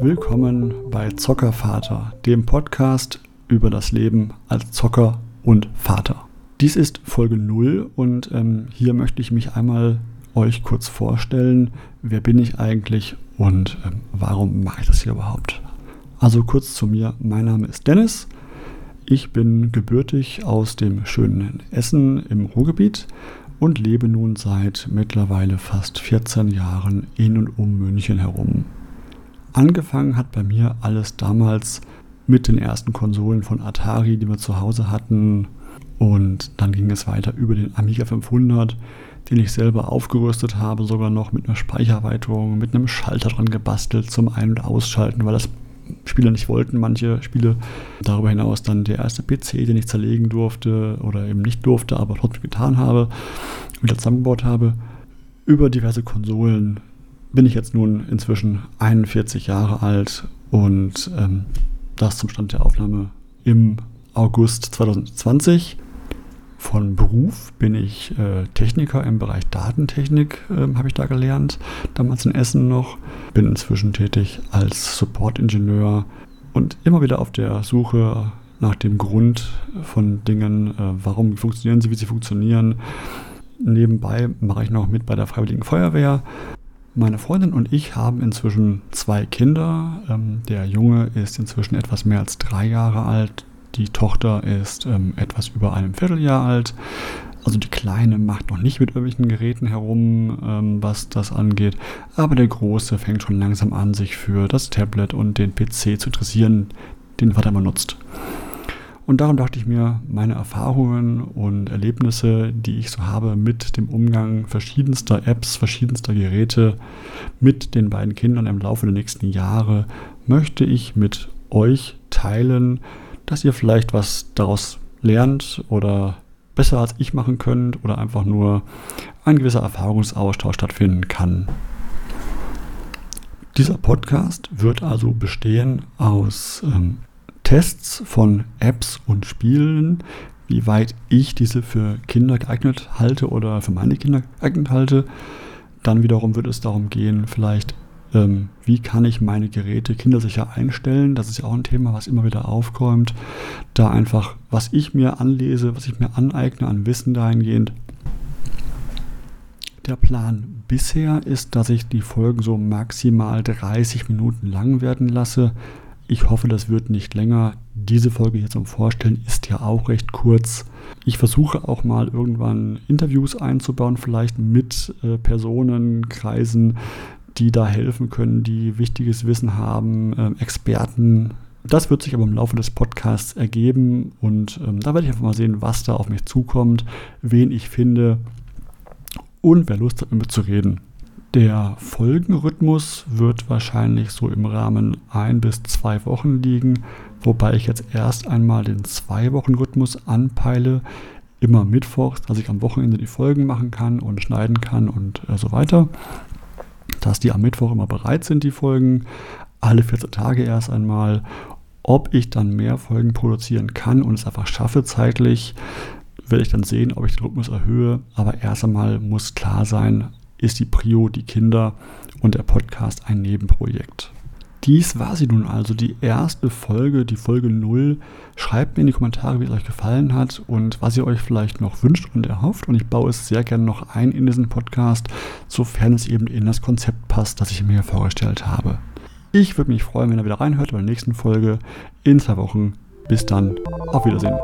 Willkommen bei Zockervater, dem Podcast über das Leben als Zocker und Vater. Dies ist Folge 0 und ähm, hier möchte ich mich einmal euch kurz vorstellen, wer bin ich eigentlich und ähm, warum mache ich das hier überhaupt. Also kurz zu mir, mein Name ist Dennis, ich bin gebürtig aus dem schönen Essen im Ruhrgebiet und lebe nun seit mittlerweile fast 14 Jahren in und um München herum. Angefangen hat bei mir alles damals mit den ersten Konsolen von Atari, die wir zu Hause hatten. Und dann ging es weiter über den Amiga 500, den ich selber aufgerüstet habe, sogar noch mit einer Speichererweiterung, mit einem Schalter dran gebastelt zum Ein- und Ausschalten, weil das Spieler nicht wollten, manche Spiele. Darüber hinaus dann der erste PC, den ich zerlegen durfte oder eben nicht durfte, aber trotzdem getan habe, wieder zusammengebaut habe. Über diverse Konsolen bin ich jetzt nun inzwischen 41 Jahre alt und ähm, das zum Stand der Aufnahme im August 2020. Von Beruf bin ich äh, Techniker im Bereich Datentechnik, äh, habe ich da gelernt, damals in Essen noch. Bin inzwischen tätig als Support-Ingenieur und immer wieder auf der Suche nach dem Grund von Dingen, äh, warum funktionieren sie, wie sie funktionieren. Nebenbei mache ich noch mit bei der Freiwilligen Feuerwehr. Meine Freundin und ich haben inzwischen zwei Kinder. Ähm, der Junge ist inzwischen etwas mehr als drei Jahre alt, die Tochter ist ähm, etwas über einem Vierteljahr alt. Also die Kleine macht noch nicht mit irgendwelchen Geräten herum, ähm, was das angeht. Aber der Große fängt schon langsam an, sich für das Tablet und den PC zu interessieren, den Vater immer nutzt. Und darum dachte ich mir, meine Erfahrungen und Erlebnisse, die ich so habe mit dem Umgang verschiedenster Apps, verschiedenster Geräte mit den beiden Kindern im Laufe der nächsten Jahre, möchte ich mit euch teilen dass ihr vielleicht was daraus lernt oder besser als ich machen könnt oder einfach nur ein gewisser Erfahrungsaustausch stattfinden kann. Dieser Podcast wird also bestehen aus ähm, Tests von Apps und Spielen, wie weit ich diese für Kinder geeignet halte oder für meine Kinder geeignet halte. Dann wiederum wird es darum gehen, vielleicht ähm, wie kann ich meine Geräte kindersicher einstellen? Das ist ja auch ein Thema, was immer wieder aufkommt. Da einfach, was ich mir anlese, was ich mir aneigne an Wissen dahingehend. Der Plan bisher ist, dass ich die Folgen so maximal 30 Minuten lang werden lasse. Ich hoffe, das wird nicht länger. Diese Folge hier zum Vorstellen ist ja auch recht kurz. Ich versuche auch mal irgendwann Interviews einzubauen, vielleicht mit äh, Personen, Kreisen, die da helfen können, die wichtiges Wissen haben, äh, Experten. Das wird sich aber im Laufe des Podcasts ergeben und ähm, da werde ich einfach mal sehen, was da auf mich zukommt, wen ich finde und wer Lust hat, mit mir zu reden. Der Folgenrhythmus wird wahrscheinlich so im Rahmen ein bis zwei Wochen liegen, wobei ich jetzt erst einmal den Zwei-Wochen-Rhythmus anpeile. Immer mittwochs, dass ich am Wochenende die Folgen machen kann und schneiden kann und äh, so weiter dass die am Mittwoch immer bereit sind, die Folgen, alle 14 Tage erst einmal. Ob ich dann mehr Folgen produzieren kann und es einfach schaffe zeitlich, werde ich dann sehen, ob ich den Rhythmus erhöhe. Aber erst einmal muss klar sein, ist die Prio die Kinder und der Podcast ein Nebenprojekt. Dies war sie nun also, die erste Folge, die Folge 0. Schreibt mir in die Kommentare, wie es euch gefallen hat und was ihr euch vielleicht noch wünscht und erhofft. Und ich baue es sehr gerne noch ein in diesen Podcast, sofern es eben in das Konzept passt, das ich mir vorgestellt habe. Ich würde mich freuen, wenn ihr wieder reinhört bei der nächsten Folge in zwei Wochen. Bis dann, auf Wiedersehen.